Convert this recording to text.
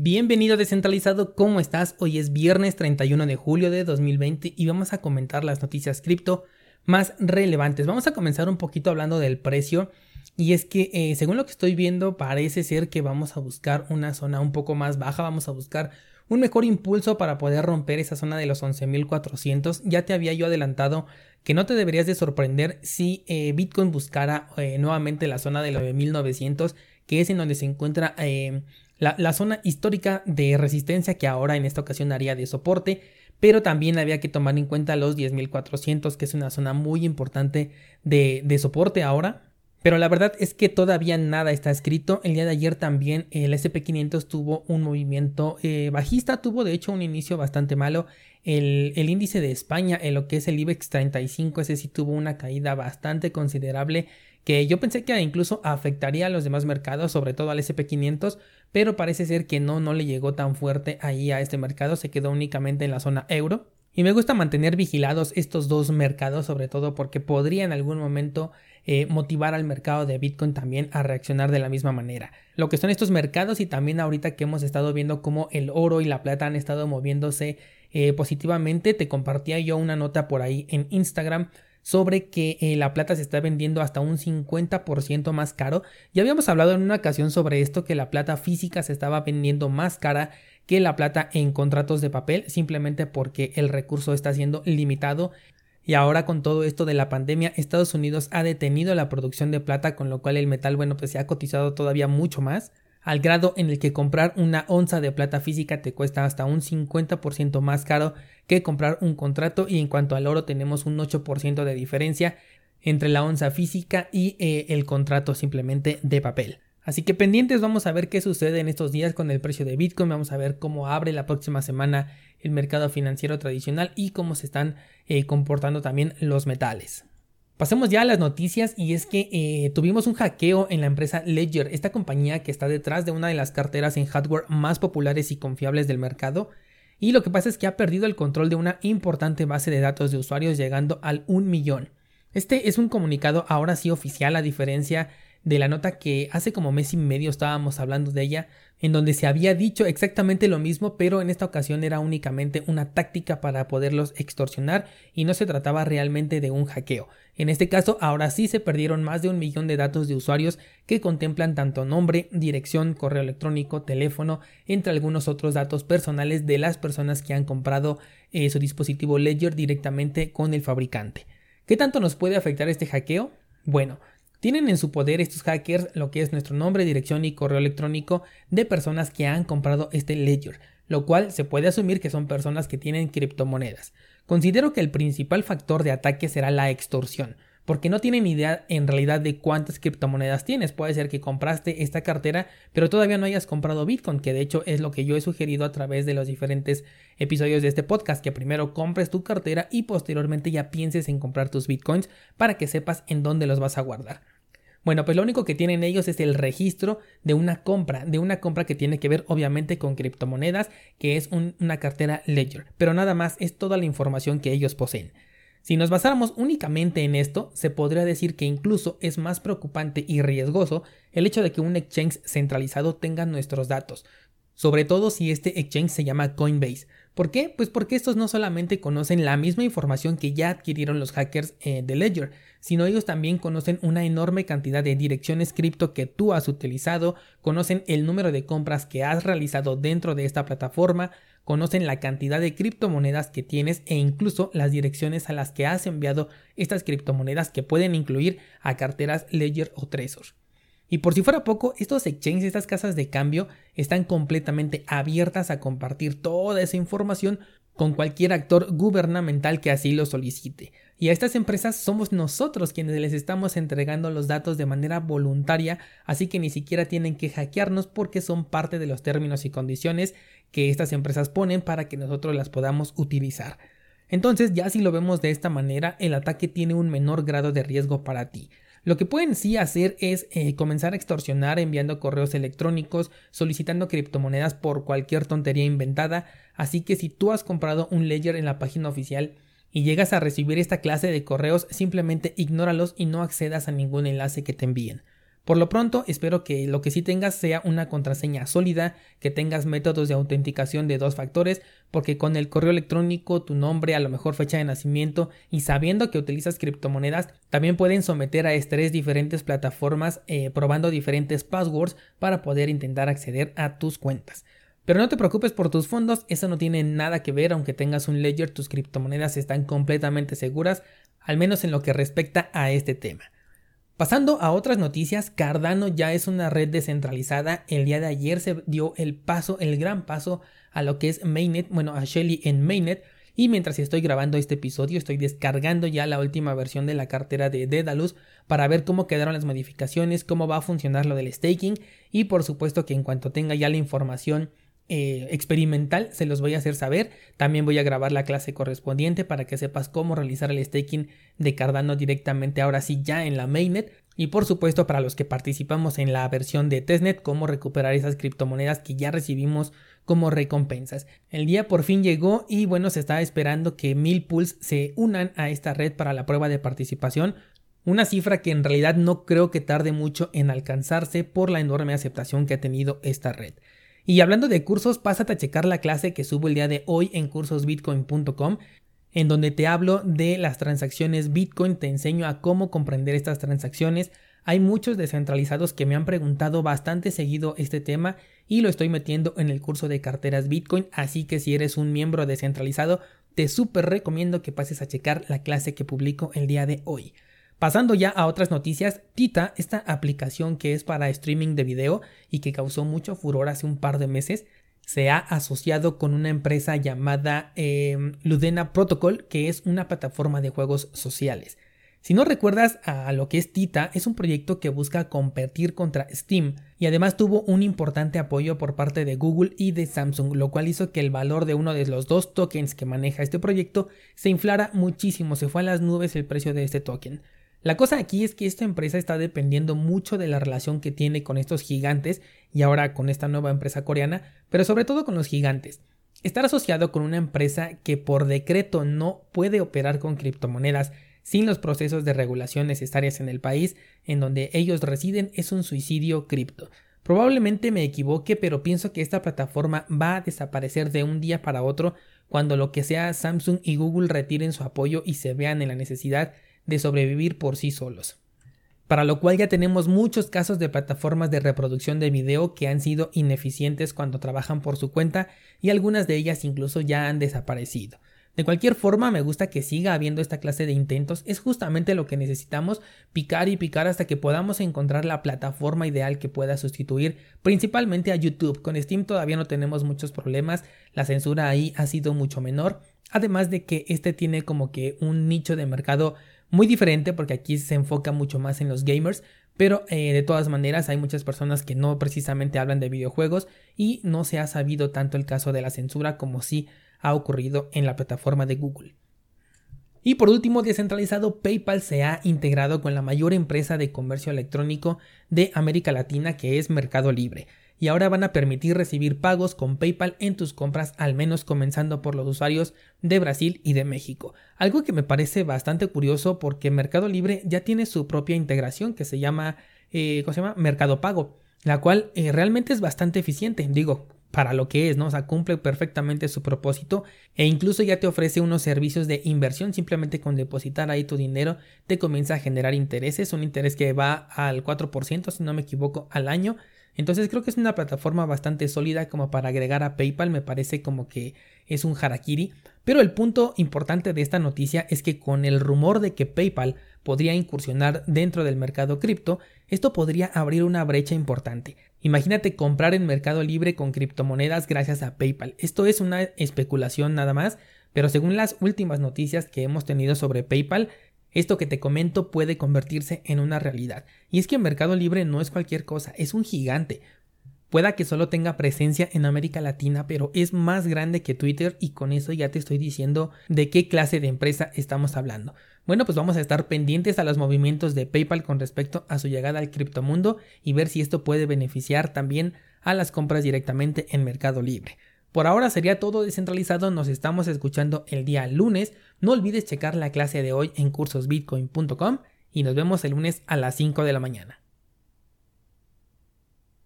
Bienvenido descentralizado, ¿cómo estás? Hoy es viernes 31 de julio de 2020 y vamos a comentar las noticias cripto más relevantes. Vamos a comenzar un poquito hablando del precio y es que eh, según lo que estoy viendo parece ser que vamos a buscar una zona un poco más baja, vamos a buscar un mejor impulso para poder romper esa zona de los 11.400. Ya te había yo adelantado que no te deberías de sorprender si eh, Bitcoin buscara eh, nuevamente la zona de los 9.900, que es en donde se encuentra la, zona histórica de resistencia que ahora en esta ocasión haría de soporte, pero también había que tomar en cuenta los 10.400, que es una zona muy importante de, de soporte ahora. Pero la verdad es que todavía nada está escrito. El día de ayer también el SP500 tuvo un movimiento eh, bajista, tuvo de hecho un inicio bastante malo. El, el, índice de España, en lo que es el IBEX 35, ese sí tuvo una caída bastante considerable que yo pensé que incluso afectaría a los demás mercados, sobre todo al SP500, pero parece ser que no, no le llegó tan fuerte ahí a este mercado, se quedó únicamente en la zona euro. Y me gusta mantener vigilados estos dos mercados, sobre todo porque podría en algún momento eh, motivar al mercado de Bitcoin también a reaccionar de la misma manera. Lo que son estos mercados y también ahorita que hemos estado viendo cómo el oro y la plata han estado moviéndose eh, positivamente, te compartía yo una nota por ahí en Instagram sobre que eh, la plata se está vendiendo hasta un 50% más caro. Ya habíamos hablado en una ocasión sobre esto, que la plata física se estaba vendiendo más cara que la plata en contratos de papel, simplemente porque el recurso está siendo limitado. Y ahora con todo esto de la pandemia, Estados Unidos ha detenido la producción de plata, con lo cual el metal, bueno, pues se ha cotizado todavía mucho más al grado en el que comprar una onza de plata física te cuesta hasta un 50% más caro que comprar un contrato y en cuanto al oro tenemos un 8% de diferencia entre la onza física y eh, el contrato simplemente de papel. Así que pendientes, vamos a ver qué sucede en estos días con el precio de Bitcoin, vamos a ver cómo abre la próxima semana el mercado financiero tradicional y cómo se están eh, comportando también los metales. Pasemos ya a las noticias y es que eh, tuvimos un hackeo en la empresa Ledger, esta compañía que está detrás de una de las carteras en hardware más populares y confiables del mercado. Y lo que pasa es que ha perdido el control de una importante base de datos de usuarios llegando al 1 millón. Este es un comunicado ahora sí oficial a diferencia de la nota que hace como mes y medio estábamos hablando de ella, en donde se había dicho exactamente lo mismo, pero en esta ocasión era únicamente una táctica para poderlos extorsionar y no se trataba realmente de un hackeo. En este caso, ahora sí se perdieron más de un millón de datos de usuarios que contemplan tanto nombre, dirección, correo electrónico, teléfono, entre algunos otros datos personales de las personas que han comprado eh, su dispositivo Ledger directamente con el fabricante. ¿Qué tanto nos puede afectar este hackeo? Bueno, tienen en su poder estos hackers lo que es nuestro nombre, dirección y correo electrónico de personas que han comprado este ledger, lo cual se puede asumir que son personas que tienen criptomonedas. Considero que el principal factor de ataque será la extorsión, porque no tienen idea en realidad de cuántas criptomonedas tienes. Puede ser que compraste esta cartera, pero todavía no hayas comprado Bitcoin, que de hecho es lo que yo he sugerido a través de los diferentes episodios de este podcast, que primero compres tu cartera y posteriormente ya pienses en comprar tus Bitcoins para que sepas en dónde los vas a guardar. Bueno, pues lo único que tienen ellos es el registro de una compra, de una compra que tiene que ver obviamente con criptomonedas, que es una cartera Ledger, pero nada más es toda la información que ellos poseen. Si nos basáramos únicamente en esto, se podría decir que incluso es más preocupante y riesgoso el hecho de que un exchange centralizado tenga nuestros datos, sobre todo si este exchange se llama Coinbase. ¿Por qué? Pues porque estos no solamente conocen la misma información que ya adquirieron los hackers eh, de Ledger, sino ellos también conocen una enorme cantidad de direcciones cripto que tú has utilizado, conocen el número de compras que has realizado dentro de esta plataforma, conocen la cantidad de criptomonedas que tienes e incluso las direcciones a las que has enviado estas criptomonedas que pueden incluir a carteras Ledger o Trezor. Y por si fuera poco, estos exchanges, estas casas de cambio, están completamente abiertas a compartir toda esa información con cualquier actor gubernamental que así lo solicite. Y a estas empresas somos nosotros quienes les estamos entregando los datos de manera voluntaria, así que ni siquiera tienen que hackearnos porque son parte de los términos y condiciones que estas empresas ponen para que nosotros las podamos utilizar. Entonces, ya si lo vemos de esta manera, el ataque tiene un menor grado de riesgo para ti. Lo que pueden sí hacer es eh, comenzar a extorsionar enviando correos electrónicos, solicitando criptomonedas por cualquier tontería inventada, así que si tú has comprado un ledger en la página oficial y llegas a recibir esta clase de correos, simplemente ignóralos y no accedas a ningún enlace que te envíen. Por lo pronto, espero que lo que sí tengas sea una contraseña sólida, que tengas métodos de autenticación de dos factores, porque con el correo electrónico, tu nombre, a lo mejor fecha de nacimiento y sabiendo que utilizas criptomonedas, también pueden someter a estrés diferentes plataformas eh, probando diferentes passwords para poder intentar acceder a tus cuentas. Pero no te preocupes por tus fondos, eso no tiene nada que ver, aunque tengas un ledger, tus criptomonedas están completamente seguras, al menos en lo que respecta a este tema. Pasando a otras noticias, Cardano ya es una red descentralizada. El día de ayer se dio el paso, el gran paso a lo que es Mainnet, bueno, a Shelly en Mainnet. Y mientras estoy grabando este episodio, estoy descargando ya la última versión de la cartera de Dedalus para ver cómo quedaron las modificaciones, cómo va a funcionar lo del staking. Y por supuesto que en cuanto tenga ya la información eh, experimental, se los voy a hacer saber. También voy a grabar la clase correspondiente para que sepas cómo realizar el staking de Cardano directamente ahora sí ya en la mainnet. Y por supuesto para los que participamos en la versión de testnet, cómo recuperar esas criptomonedas que ya recibimos como recompensas. El día por fin llegó y bueno, se está esperando que mil pools se unan a esta red para la prueba de participación. Una cifra que en realidad no creo que tarde mucho en alcanzarse por la enorme aceptación que ha tenido esta red. Y hablando de cursos, pásate a checar la clase que subo el día de hoy en cursosbitcoin.com, en donde te hablo de las transacciones Bitcoin, te enseño a cómo comprender estas transacciones. Hay muchos descentralizados que me han preguntado bastante seguido este tema y lo estoy metiendo en el curso de carteras Bitcoin, así que si eres un miembro descentralizado, te súper recomiendo que pases a checar la clase que publico el día de hoy. Pasando ya a otras noticias, Tita, esta aplicación que es para streaming de video y que causó mucho furor hace un par de meses, se ha asociado con una empresa llamada em, Ludena Protocol, que es una plataforma de juegos sociales. Si no recuerdas a lo que es Tita, es un proyecto que busca competir contra Steam y además tuvo un importante apoyo por parte de Google y de Samsung, lo cual hizo que el valor de uno de los dos tokens que maneja este proyecto se inflara muchísimo, se fue a las nubes el precio de este token. La cosa aquí es que esta empresa está dependiendo mucho de la relación que tiene con estos gigantes y ahora con esta nueva empresa coreana, pero sobre todo con los gigantes. Estar asociado con una empresa que por decreto no puede operar con criptomonedas sin los procesos de regulación necesarias en el país en donde ellos residen es un suicidio cripto. Probablemente me equivoque, pero pienso que esta plataforma va a desaparecer de un día para otro cuando lo que sea Samsung y Google retiren su apoyo y se vean en la necesidad de sobrevivir por sí solos. Para lo cual ya tenemos muchos casos de plataformas de reproducción de video que han sido ineficientes cuando trabajan por su cuenta y algunas de ellas incluso ya han desaparecido. De cualquier forma, me gusta que siga habiendo esta clase de intentos. Es justamente lo que necesitamos, picar y picar hasta que podamos encontrar la plataforma ideal que pueda sustituir principalmente a YouTube. Con Steam todavía no tenemos muchos problemas, la censura ahí ha sido mucho menor. Además de que este tiene como que un nicho de mercado muy diferente porque aquí se enfoca mucho más en los gamers, pero eh, de todas maneras hay muchas personas que no precisamente hablan de videojuegos y no se ha sabido tanto el caso de la censura como sí ha ocurrido en la plataforma de Google. Y por último, descentralizado, PayPal se ha integrado con la mayor empresa de comercio electrónico de América Latina que es Mercado Libre y ahora van a permitir recibir pagos con PayPal en tus compras, al menos comenzando por los usuarios de Brasil y de México. Algo que me parece bastante curioso porque Mercado Libre ya tiene su propia integración que se llama, eh, ¿cómo se llama? Mercado Pago, la cual eh, realmente es bastante eficiente. Digo, para lo que es, ¿no? O sea, cumple perfectamente su propósito e incluso ya te ofrece unos servicios de inversión simplemente con depositar ahí tu dinero te comienza a generar intereses, un interés que va al 4% si no me equivoco al año entonces creo que es una plataforma bastante sólida como para agregar a PayPal, me parece como que es un harakiri. Pero el punto importante de esta noticia es que con el rumor de que PayPal podría incursionar dentro del mercado cripto, esto podría abrir una brecha importante. Imagínate comprar en Mercado Libre con criptomonedas gracias a PayPal. Esto es una especulación nada más, pero según las últimas noticias que hemos tenido sobre PayPal, esto que te comento puede convertirse en una realidad. Y es que Mercado Libre no es cualquier cosa, es un gigante. Pueda que solo tenga presencia en América Latina, pero es más grande que Twitter y con eso ya te estoy diciendo de qué clase de empresa estamos hablando. Bueno, pues vamos a estar pendientes a los movimientos de PayPal con respecto a su llegada al criptomundo y ver si esto puede beneficiar también a las compras directamente en Mercado Libre. Por ahora sería todo descentralizado, nos estamos escuchando el día lunes. No olvides checar la clase de hoy en cursosbitcoin.com y nos vemos el lunes a las 5 de la mañana.